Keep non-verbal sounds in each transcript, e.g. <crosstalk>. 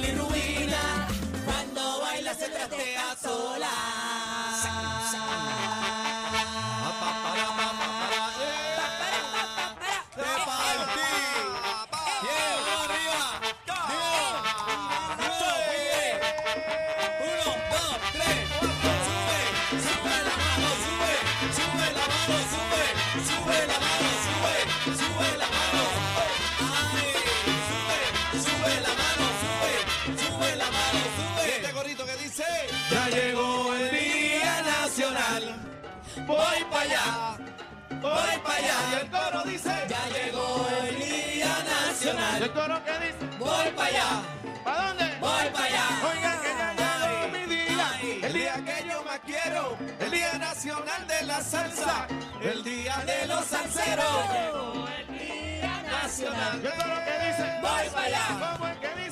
Little. Ya llegó el Día Nacional. Voy para allá. Voy para Y allá. el coro dice. Ya llegó el Día ¿Y el Nacional. coro que dice. Voy para allá. ¿Para dónde? Voy para allá. Oigan que ya llegó Ay, mi día. ay. El día que yo más quiero. El día nacional de la salsa. El día de los salseros. Nacional. ¿Y el coro que dice. Voy para allá. ¿Cómo es que dice?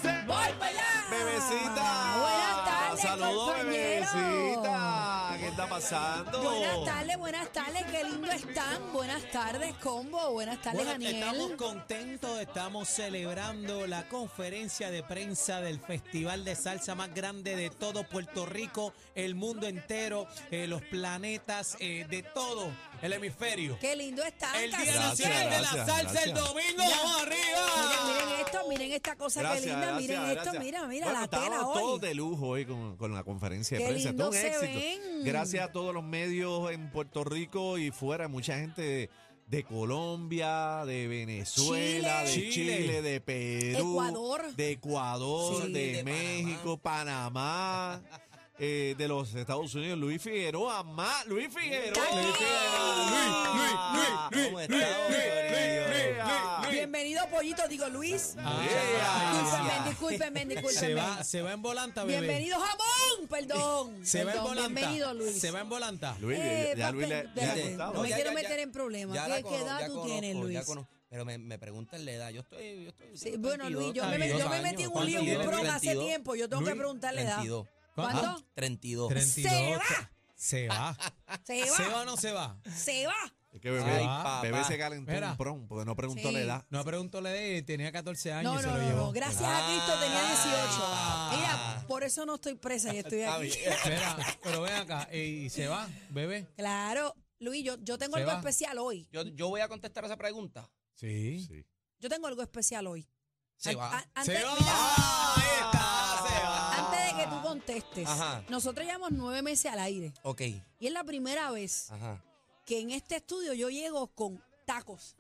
Compañero. bebecita. ¿Qué está pasando? Buenas tardes, buenas tardes, qué lindo están. Buenas tardes, combo. Buenas tardes, Bueno, estamos Daniel. contentos, estamos celebrando la conferencia de prensa del festival de salsa más grande de todo Puerto Rico, el mundo entero, eh, los planetas, eh, de todo el hemisferio. Qué lindo están. El Día. Nacional de la gracias, Salsa el gracias. domingo, vamos Miren, arriba. miren esto, miren esta cosa Gracias, qué linda. gracias, miren esto, gracias. mira, mira Bueno, la tela hoy. todos de lujo hoy con, con la conferencia de Qué prensa. lindo Todo un se éxito. ven. Gracias a todos los medios en Puerto Rico y fuera, mucha gente de, de Colombia, de Venezuela, Chile. de Chile. Chile, de Perú, Ecuador. de Ecuador, Sí. de, De México, Panamá. <laughs> eh, de los Estados Unidos, Luis Figueroa, más Luis Figueroa. Luis. Figueroa. Luis, Luis, ¿Cómo Luis, Luis? Luis, Luis, Luis. Bienvenido, pollito, digo Luis. Discúlpenme, discúlpenme, se va, se va en volanta, bebé. Bienvenido, jamón. Perdón. Se va en volanta. Bienvenido, Luis. Se va en volanta. Luis, Eh, ya Luis le. No me quiero meter en problemas. ¿Qué, la edad tú tienes, Luis? Pero me, me preguntan la edad. Yo estoy. Yo estoy Sí, bueno, Luis, yo 32, me, yo me 32 metí en un lío, un 32, bron hace 32, tiempo. Yo tengo que Luis, preguntarle edad. 32. ¿Cuánto? ¿Cuánto? 32. 32. Se va. Se va. Se ¿Se va. va o no se va? Se va. Es que bebé, Ay, bebé se calentó Mira. un prom porque no preguntó Sí. la edad. No preguntó la edad, tenía 14 años No, y se no, lo no, llevó. no. Gracias a Cristo tenía 18. Ah. Mira, por eso no estoy presa y <laughs> estoy aquí. Espera, <laughs> pero ven acá, y se va, bebé. Claro. Luis, yo, yo tengo ¿Se algo va? especial hoy. Yo, yo voy a contestar esa pregunta. Sí. Sí. Yo tengo algo especial hoy. Se va. a- antes, Se va. mira, Ahí está, que tú contestes, Ajá. nosotros llevamos nueve meses al aire. Ok. Y es la primera vez Ajá. que en este estudio yo llego con tacos.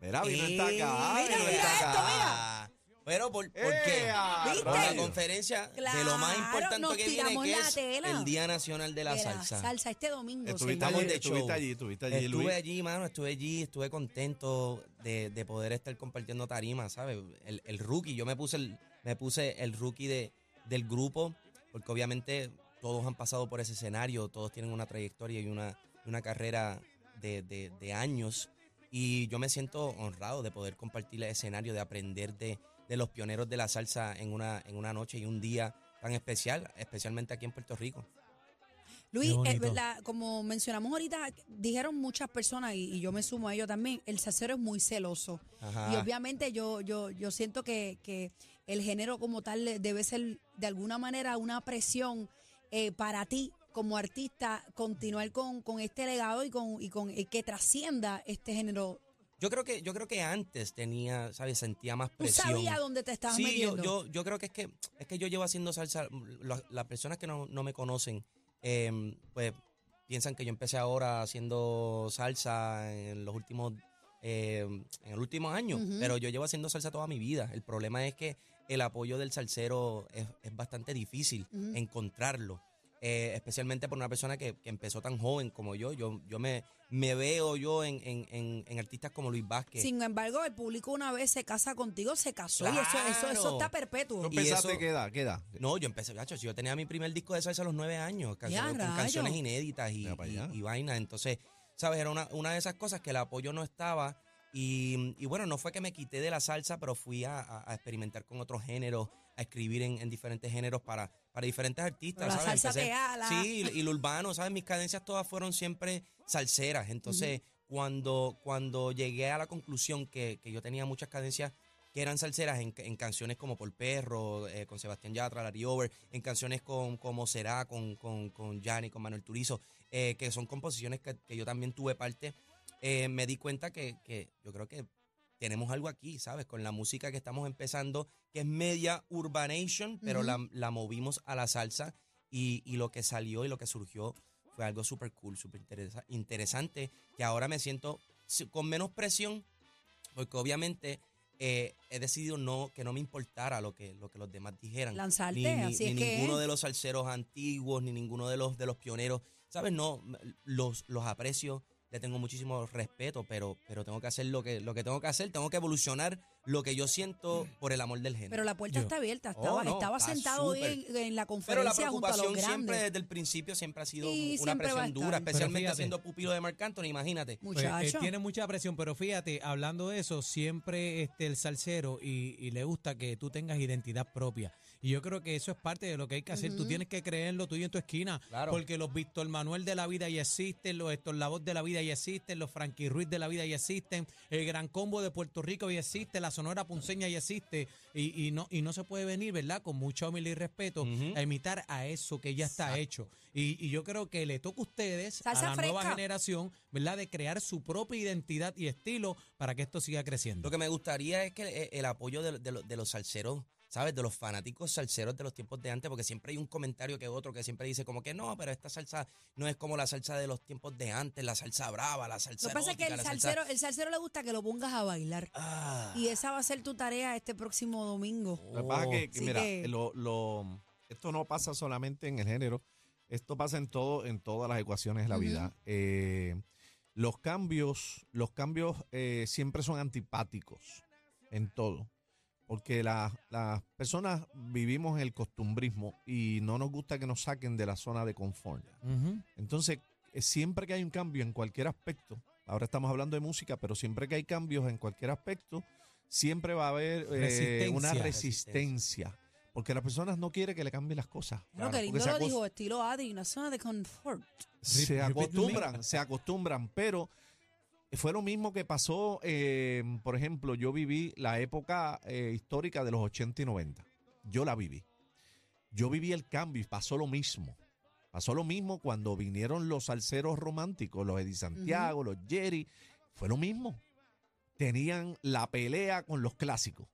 Mira, vino Eh, esta acá. mira, vino mira esta esto, acá. mira. Pero, ¿por, por qué? ¡Ea, ¿Viste? Por la conferencia de lo Claro, más importante que viene, que es tela. el Día Nacional de la de Salsa. salsa este domingo. Estuviste allí, de estuviste allí, estuviste allí, Estuve Luis. allí, mano, estuve allí, estuve contento de, de poder estar compartiendo tarima, ¿sabes? El, el rookie, yo me puse el, me puse el rookie de, del grupo, porque obviamente todos han pasado por ese escenario, todos tienen una trayectoria y una, una carrera de, de- de años, y yo me siento honrado de poder compartir el escenario, de aprender de, de los pioneros de la salsa en una, en una noche y un día tan especial, especialmente aquí en Puerto Rico. Luis, eh, la- como mencionamos ahorita, dijeron muchas personas y, y yo me sumo a ello también, el salsero es muy celoso. Ajá. Y obviamente yo, yo, yo siento que, que el género como tal debe ser de alguna manera una presión eh, para ti como artista continuar con, con este legado y con, y con que trascienda este género. Yo creo que, yo creo que antes tenía, ¿sabes? Sentía más Tú presión. sabías dónde te estabas sí, yo, metiendo. yo, yo creo que es que es que yo llevo haciendo salsa. Las personas que no, no me conocen, eh, pues piensan que yo empecé ahora haciendo salsa en los últimos, eh, en el último año, pero yo llevo haciendo salsa toda mi vida. El problema es que el apoyo del salsero es, es bastante difícil encontrarlo. eh, especialmente por una persona que, que empezó tan joven como yo. Yo, yo me, me veo yo en, en- en- en artistas como Luis Vázquez. Sin embargo, el público una vez se casa contigo, se casó y eso, eso, eso está perpetuo. ¿Tú Y pensaste eso- qué edad? ¿Qué edad? No, yo empecé, gacho, si yo tenía mi primer disco de salsa a los nueve años, canciones, con canciones inéditas y, y, allá. y vaina. Entonces, ¿sabes? Era una, una de esas cosas que el apoyo no estaba. Y, y bueno, no fue que me quité de la salsa, pero fui a, a- a experimentar con otros géneros, a escribir en, en diferentes géneros para, para diferentes artistas. La ¿sabes? salsa ala. Sí, y lo urbano, ¿sabes? Mis cadencias todas fueron siempre salseras. Entonces, cuando, cuando llegué a la conclusión que, que yo tenía muchas cadencias que eran salseras en, en canciones como Por Perro, eh, con Sebastián Yatra, Larry Over, en canciones con, como Será, con, con, con Gianni, con Manuel Turizo, eh, que son composiciones que, que yo también tuve parte, eh, me di cuenta que, que yo creo que tenemos algo aquí, ¿sabes? Con la música que estamos empezando, que es media urbanation, pero Ujú. la, la movimos a la salsa y, y lo que salió y lo que surgió fue algo súper cool, súper interesa- interesante, que ahora me siento si- con menos presión, porque obviamente eh, he decidido no que no me importara lo que, lo que los demás dijeran. Lanzarte, ni, ni- así ni es que ninguno de los salseros antiguos, ni ninguno de los, de los pioneros. ¿Sabes? No, los, los aprecio, le tengo muchísimo respeto, pero, pero tengo que hacer lo que, lo que tengo que hacer, tengo que evolucionar lo que yo siento por el amor del género. Pero la puerta Yo- está abierta. Oh, Estaba, no, estaba está sentado súper. en, en la Pero la conferencia junto a los preocupación siempre grandes. desde el principio siempre ha sido Y una presión dura, Pero especialmente siendo pupilo de Marc Anthony, imagínate. Pues, eh, Muchacho. tiene mucha presión, pero fíjate, hablando de eso, siempre este, el salsero y, y le gusta que tú tengas identidad propia. Y yo creo que eso es parte de lo que hay que hacer. Tú Ujú. tienes que creer en lo tuyo en tu esquina. Claro. Porque los Víctor Manuel de la vida ya existen, los Héctor Lavoz de la vida ya existen, los Frankie Ruiz de la vida ya existen, el Gran Combo de Puerto Rico ya existe, la Sonora Punceña ya existe. Y, y no, y no se puede venir, ¿verdad? Con mucha humildad y respeto a imitar a eso que ya está hecho. Y, y yo creo que le toca a ustedes, Salsa a la nueva generación, ¿verdad? De crear su propia identidad y estilo para que esto siga creciendo. Lo que me gustaría es que eh, el apoyo de, de los- de los salseros, ¿sabes? De los fanáticos salseros de los tiempos de antes, porque siempre hay un comentario que otro que siempre dice como que no, pero esta salsa no es como la salsa de los tiempos de antes, la salsa brava, la salsa Lo que pasa es que el salsa- salsero, el salsero le gusta que lo pongas a bailar. Ah. Y esa va a ser tu tarea este próximo domingo. Lo que pasa es que, mira, que- lo- lo- esto no pasa solamente en el género, esto pasa en todo, en todas las ecuaciones de la vida. Eh, los cambios, los cambios eh, siempre son antipáticos en todo. Porque la- las personas vivimos en el costumbrismo y no nos gusta que nos saquen de la zona de confort. Entonces, eh, siempre que hay un cambio en cualquier aspecto, ahora estamos hablando de música, pero siempre que hay cambios en cualquier aspecto, siempre va a haber eh, una Resistencia. resistencia. Porque las personas no quieren que le cambien las cosas. Bueno, que lindo lo dijo, estilo Adri, una zona de confort. Se acostumbran, se acostumbran, pero fue lo mismo que pasó, eh, por ejemplo, yo viví la época eh, histórica de los 80 y 90. Yo la viví. Yo viví el cambio y pasó lo mismo. Pasó lo mismo cuando vinieron los salseros románticos, los Eddie Santiago, los Jerry. Fue lo mismo. Tenían la pelea con los clásicos,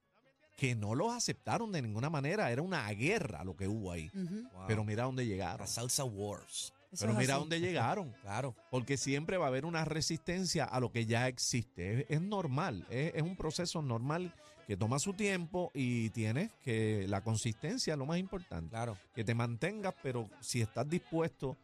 que no los aceptaron de ninguna manera. Era una guerra lo que hubo ahí. Wow. Pero mira dónde llegaron. La salsa wars. Eso Pero mira así. dónde llegaron. <laughs> Claro. Porque siempre va a haber una resistencia a lo que ya existe. Es, es normal, es, es un proceso normal que toma su tiempo y tienes que la consistencia es lo más importante. Claro. Que te mantengas, pero si estás dispuesto,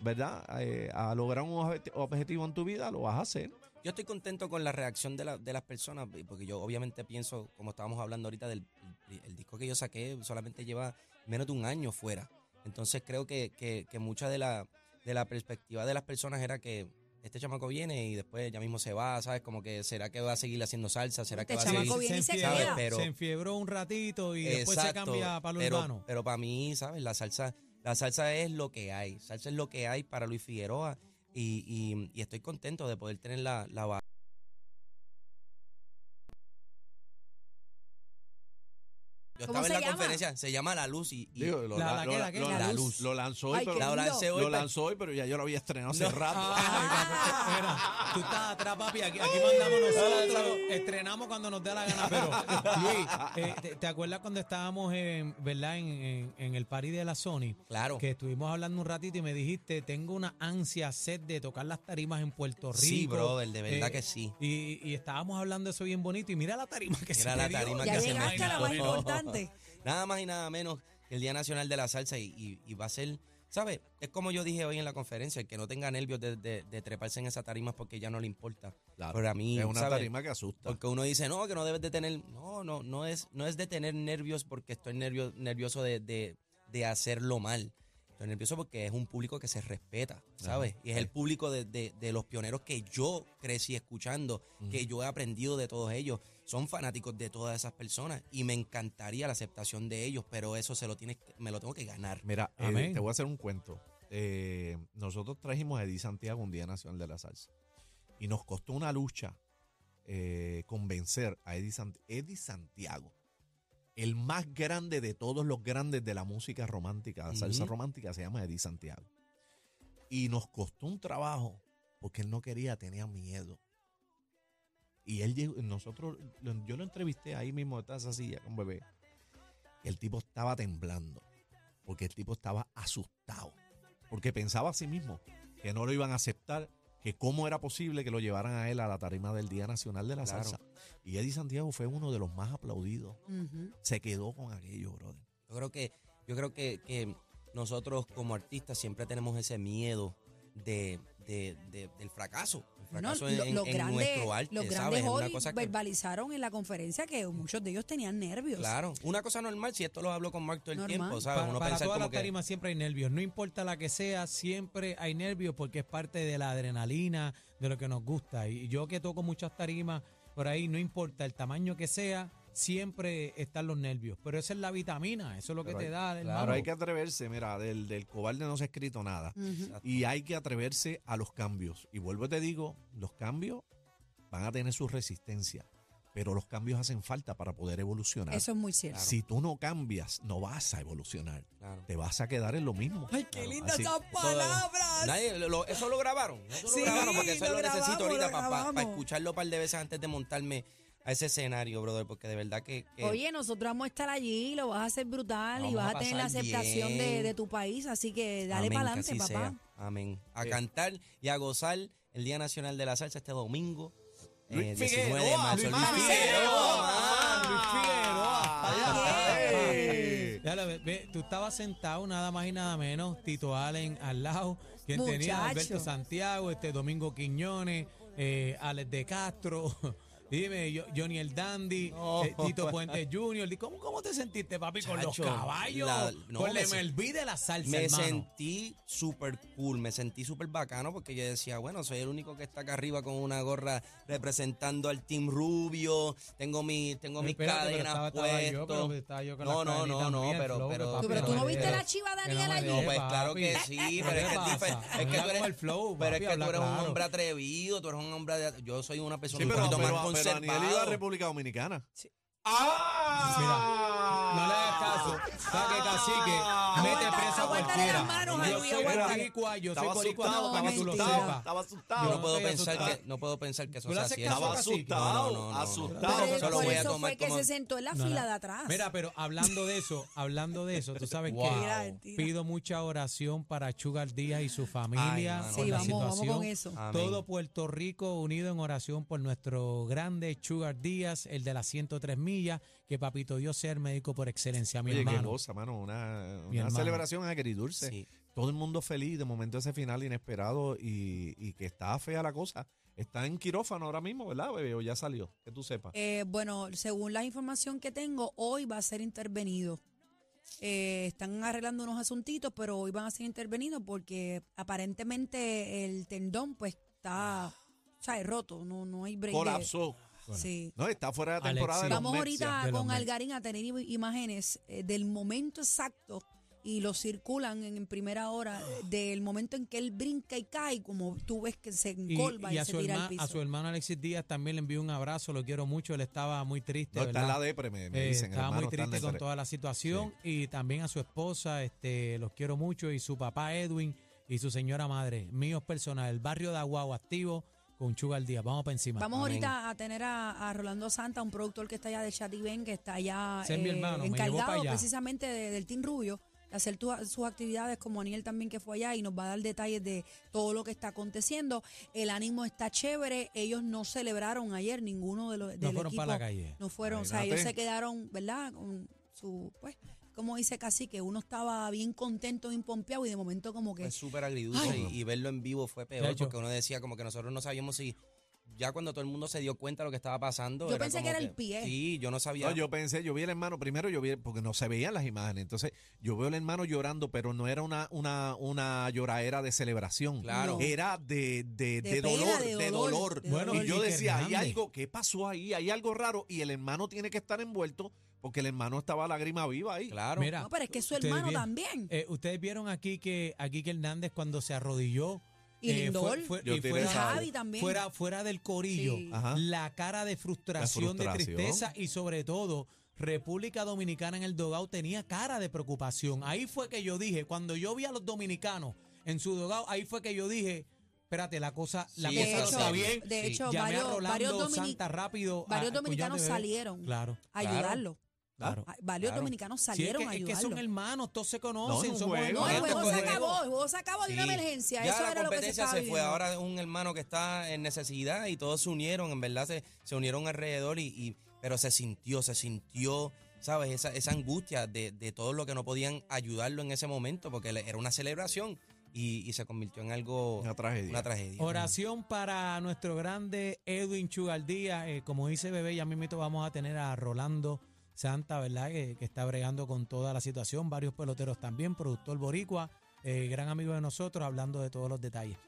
¿verdad? Eh, a lograr un objet- objetivo en tu vida, lo vas a hacer. Yo estoy contento con la reacción de, la- de las personas, porque yo obviamente pienso, como estábamos hablando ahorita, del el, el disco que yo saqué solamente lleva menos de un año fuera. Entonces creo que, que, que mucha de la, de la perspectiva de las personas era que este chamaco viene y después ya mismo se va, ¿sabes? Como que será que va a seguir haciendo salsa, será Este que va a seguir... viene y se enfiebró, queda. Pero- se enfiebró un ratito y después se Exacto, cambia para lo pero, urbano. Pero para mí, ¿sabes? La salsa, La salsa es lo que hay. Salsa es lo que hay para Luis Figueroa. Y, y- y estoy contento de poder tener la, la ¿Cómo estaba en se la llama? Se llama La Luz y, y- Digo, lo, La- la- lo- lo- luz. Lo lanzó hoy, Ay, pero, la lancé hoy, lo lanzó hoy, pero ya yo lo había estrenado hace No. rato. Ay, papi, mira, tú estás atrás, papi. Aquí, aquí mandamos nosotros. Estrenamos cuando nos dé la gana. Pero, Luis, eh, ¿te, te acuerdas cuando estábamos en, ¿verdad? En, en- en el party de la Sony? Claro. Que estuvimos hablando un ratito y me dijiste, tengo una ansia, sed de tocar las tarimas en Puerto Rico. Sí, brother, de verdad Eh, que sí. Y, y estábamos hablando de eso bien bonito. Y mira la tarima que Mira se la te dio. tarima Ya que se me llegaste a la más importante. Nada más y nada menos que el Día Nacional de la Salsa y, y- y va a ser, ¿sabes? Es como yo dije hoy en la conferencia, el que no tenga nervios de, de- de treparse en esa tarima es porque ya no le importa. Claro. Pero a mí, es una ¿sabes? tarima que asusta. Porque uno dice, no, que no debes de tener, no, no, no es, no es de tener nervios porque estoy nervio, nervioso de, de, de hacerlo mal. Estoy nervioso porque es un público que se respeta, ¿sabes? y es el público de, de- de los pioneros que yo crecí escuchando, que yo he aprendido de todos ellos. Son fanáticos de todas esas personas y me encantaría la aceptación de ellos, pero eso se lo tienes, me lo tengo que ganar. Mira, eh, Amén. te voy a hacer un cuento. Eh, nosotros trajimos a Eddie Santiago un Día Nacional de la Salsa. Y nos costó una lucha eh, convencer a Eddie, Sant- Eddie Santiago, el más grande de todos los grandes de la música romántica, la salsa romántica, se llama Eddie Santiago. Y nos costó un trabajo porque él no quería, tenía miedo. Y él nosotros, yo lo entrevisté ahí mismo, de esa silla con bebé. El tipo estaba temblando porque el tipo estaba asustado, porque pensaba a sí mismo que no lo iban a aceptar, que cómo era posible que lo llevaran a él a la tarima del Día Nacional de la Claro. Salsa. Y Eddie Santiago fue uno de los más aplaudidos. Se quedó con aquello, brother. Yo creo que, yo creo que, que nosotros como artistas siempre tenemos ese miedo de, de- de- del fracaso. El No, fracaso en, lo- los en grandes, nuestro arte, los ¿sabes? grandes hoy cosa que- verbalizaron en la conferencia que muchos de ellos tenían nervios. Claro, una cosa normal, si esto lo hablo con Mark todo el Normal. tiempo, ¿sabes? Para, Uno para todas las que- tarimas siempre hay nervios. No importa la que sea, siempre hay nervios porque es parte de la adrenalina, de lo que nos gusta. Y yo que toco muchas tarimas por ahí, no importa el tamaño que sea, siempre están los nervios. Pero esa es la vitamina, eso es lo que Pero te hay- da, hermano. hay que atreverse, mira, del, del cobarde no se ha escrito nada. Y hay que atreverse a los cambios. Y vuelvo y te digo, los cambios van a tener su resistencia, pero los cambios hacen falta para poder evolucionar. Eso es muy cierto. Si tú no cambias, no vas a evolucionar. Claro. Te vas a quedar en lo mismo. Ay, qué Claro, lindas esas palabras. Nadie, lo- eso lo grabaron. Eso Sí, lo grabaron porque eso lo lo necesito ahorita para grabamos. escucharlo un par de veces antes de montarme a ese escenario, brother, porque de verdad que... que- Oye, nosotros vamos a estar allí, lo vas a hacer brutal y vas a a tener la aceptación de, de tu país, así que dale para adelante, papá. sea. Amén. A Eh. cantar y a gozar el Día Nacional de la Salsa este domingo. Luis eh, 19 de marzo. Luis Luis Figueroa. Figueroa. Luis Figueroa. ¡Ay! Ya lo ve- ve, tú estabas sentado nada más y nada menos, Tito Allen al lado, quien tenía. Alberto Santiago, este Domingo Quiñones, eh, Alex de Castro, dime, yo- Johnny el Dandy, No. eh, Tito Puente Jr. ¿Cómo, ¿Cómo te sentiste, papi, con los caballos? la- no, con me el MLB de la salsa, Me hermano. sentí súper cool, me sentí súper bacano porque yo decía, bueno, soy el único que está acá arriba con una gorra representando al Team Rubio, tengo, mi, tengo mis Espérate, cadenas puestas. No, no, no, no, pero- flow, pero- papi, pero tú no viste la chiva Daniel allí. No, pues claro que sí, ¿Qué pero es que, es, tú eres, pero es que tú eres un hombre atrevido, tú eres un hombre, de- yo soy una persona un poquito pero, más pero Aniel iba a. República Dominicana. Mira, no le hagas caso. Sabe que cacique mete Aguanta- preso a aguántale cualquiera. las manos a Yo soy aguántale. boricua, yo soy Estaba boricua asustado, para no, que tú lo sepas. Estaba Yo asustado. no puedo pensar que no puedo pensar que eso ¿Tú le sea caso, Estaba asustado, asustado. Pero Eso lo por voy a eso tomar que como- se sentó en la fila de atrás. Mira, pero hablando de eso, hablando de eso, tú sabes que pido mucha oración para Chugar Díaz y su familia por Sí, la situación. eso. Todo Puerto Rico unido en oración por nuestro grande Sugar Díaz, el de las 103 millas, que papito Dios sea el médico por excelencia, mi Oye, qué hermano. cosa, mano. Una, celebración agridulce. Sí. Todo el mundo feliz. De momento ese final inesperado y, y que está fea la cosa. Está en quirófano ahora mismo, ¿verdad, bebé? O ya salió, que tú sepas. Eh, bueno, según la información que tengo, hoy va a ser intervenido. Eh, están arreglando unos asuntitos, pero hoy van a ser intervenidos porque aparentemente el tendón pues está, o sea, es roto, no, no hay break. de- Sí. No, está fuera de temporada Alexis. Vamos ahorita de con. Algarín a tener im- imágenes eh, del momento exacto y lo circulan en, en primera hora del momento en que él brinca y cae, como tú ves que se encolva y, y a, se su tira al piso. a su hermano Alexis Díaz también le envío un abrazo, lo quiero mucho, él estaba muy triste. No, está en la depre, me, me Eh, dicen. estaba muy hermano triste con toda la situación y también a su esposa, este, los quiero mucho y su papá Edwin y su señora madre, míos personal, el barrio de Aguao activo con Chuga al día. Vamos para encima. Vamos Amén. ahorita a tener a, a Rolando Santa, un productor que está allá de Chativen, que está allá es mi hermano, para encargado allá. precisamente de- del Team Rubio, de hacer tu- sus actividades como Aniel también que fue allá y nos va a dar detalles de todo lo que está aconteciendo. El ánimo está chévere, ellos no celebraron ayer ninguno de los del no fueron equipo. para la calle. No fueron, o sea, ellos se quedaron, ¿verdad? Con su, pues, como dice casi que uno estaba bien contento, bien pompeado y de momento como que Fue súper agridulce Ay. y, y verlo en vivo fue peor porque uno decía como que nosotros no sabíamos si ya cuando todo el mundo se dio cuenta de lo que estaba pasando. Yo pensé como que era el pie. Sí, yo no sabía. No, yo pensé, yo vi el hermano, primero yo vi, porque no se veían las imágenes, entonces yo veo al hermano llorando, pero no era una, una, una lloradera de celebración, Claro. era de, de, De de pena, dolor, de de dolor, dolor. de Bueno, y yo decía, hay algo, ¿qué pasó ahí? Hay algo raro, y el hermano tiene que estar envuelto, porque el hermano estaba lágrima viva ahí. Claro. Mira, no, pero es que su hermano vieron- también. Eh, Ustedes vieron aquí que aquí que Hernández cuando se arrodilló Y eh, Lindor. Yo y tiré fuera, Javi también. fuera fuera del corillo, Sí. La cara de frustración, de tristeza y sobre todo República Dominicana en el dogao tenía cara de preocupación. Ahí fue que yo dije, cuando yo vi a los dominicanos en su dogao, ahí fue que yo dije, espérate, la cosa, la Sí, cosa no está sí. bien. de Sí. hecho, Llamé a varios, Rolando varios, domini- Santa rápido. varios a dominicanos Bebé. salieron Claro. a ayudarlo. Claro. Ah, Varios Claro. dominicanos Sí, es salieron que, a es que ayudarlo. son hermanos, todos se conocen, No, un somos juego. no, el juego se Juego. acabó, el juego se acabó de una emergencia. Ya Eso la era lo que se se fue. Ahora es un hermano que está en necesidad y todos se unieron, en verdad se, se unieron alrededor y, y- pero se sintió, se sintió, ¿sabes? Esa, esa angustia de, de todo lo que no podían ayudarlo en ese momento porque era una celebración y, y se convirtió en algo, Una tragedia. una tragedia. Oración para nuestro grande Edwin Chugaldía. Eh, como dice Bebé, ya mismito vamos a tener a Rolando Santa, ¿verdad? Que, que está bregando con toda la situación. Varios peloteros también, productor boricua, eh, gran amigo de nosotros, hablando de todos los detalles.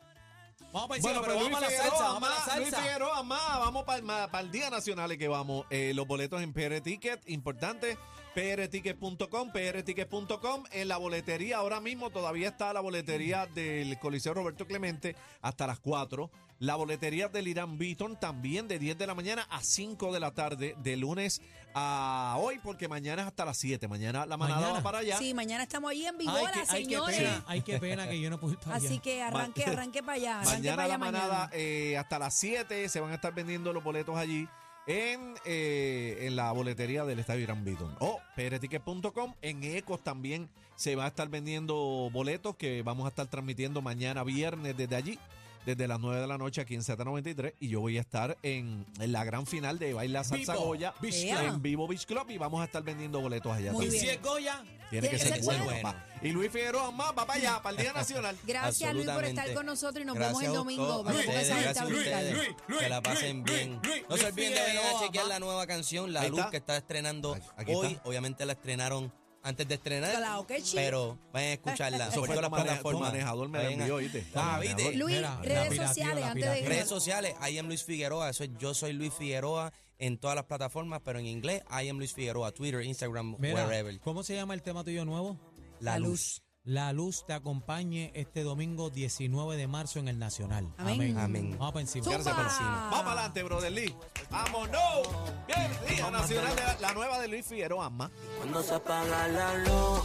Vamos para Bueno, pero pero vamos Luis a la Figueroa, salsa, vamos a la más, Luis salsa. Figueroa, más, vamos para el Día Nacional que vamos. Eh, los boletos en PR Ticket, importante, prticket.com, prticket.com. En la boletería, ahora mismo todavía está la boletería del Coliseo Roberto Clemente hasta las 4. La boletería del Irán Beaton también de 10 de la mañana a 5 de la tarde, de lunes a hoy, porque mañana es hasta las 7. Mañana la manada Mañana. va para allá. Sí, mañana estamos ahí en vivo, Ay, qué señores. pena, ay, qué pena que yo no pude ir para allá. Así que arranque, arranque para allá. Arranque Mañana para allá la manada mañana. eh, hasta las 7 se van a estar vendiendo los boletos allí en, eh, en la boletería del Estadio Irán Beaton. O prticket.com. En Ecos también se va a estar vendiendo boletos que vamos a estar transmitiendo mañana viernes desde allí. Desde las 9 de la noche aquí en Z93 y yo voy a estar en, en la gran final de Baila Salsa Vivo Goya Beach Club. en Vivo Beach Club y vamos a estar vendiendo boletos allá Muy Y si es Goya, Tiene que ser bueno, bueno. papá. Y Luis Figueroa más va para allá, para el Día <laughs> Nacional. Gracias, Luis, por estar con nosotros y nos Gracias vemos el domingo. para que a la pasen bien. no se olviden de venir a chequear la nueva canción, La Luz, que está estrenando hoy. Obviamente la estrenaron antes de estrenar. Claro. Pero vayan a escucharla. <laughs> Eso fue tu plataformas. manejador me la Vayan a- envió. Tu Ah. ¿viste? Luis, Mira, la redes sociales la antes de piratía. Redes sociales, I am Luis Figueroa. Eso es yo soy Luis Figueroa en todas las plataformas, pero en inglés, I am Luis Figueroa. Twitter, Instagram, mira, wherever. ¿cómo se llama el tema tuyo nuevo? La, La luz. luz. La luz te acompañe este domingo 19 de marzo en el Nacional. Amén. Amén. Vamos para encima. Vamos para adelante, brother Lee. ¡Vámonos! Bien, Día Nacional de la, la nueva de Luis Figueroa, más. Cuando se apaga la luz,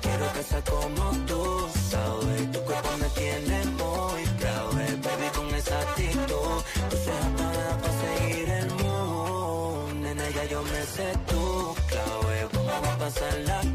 quiero que sea como tú, sabes. Tu cuerpo me tiene muy clave, baby, con esa actitud. Tú seas para pa' seguir el mood, nena, ya yo me sé tu clave. Vamos a pasarla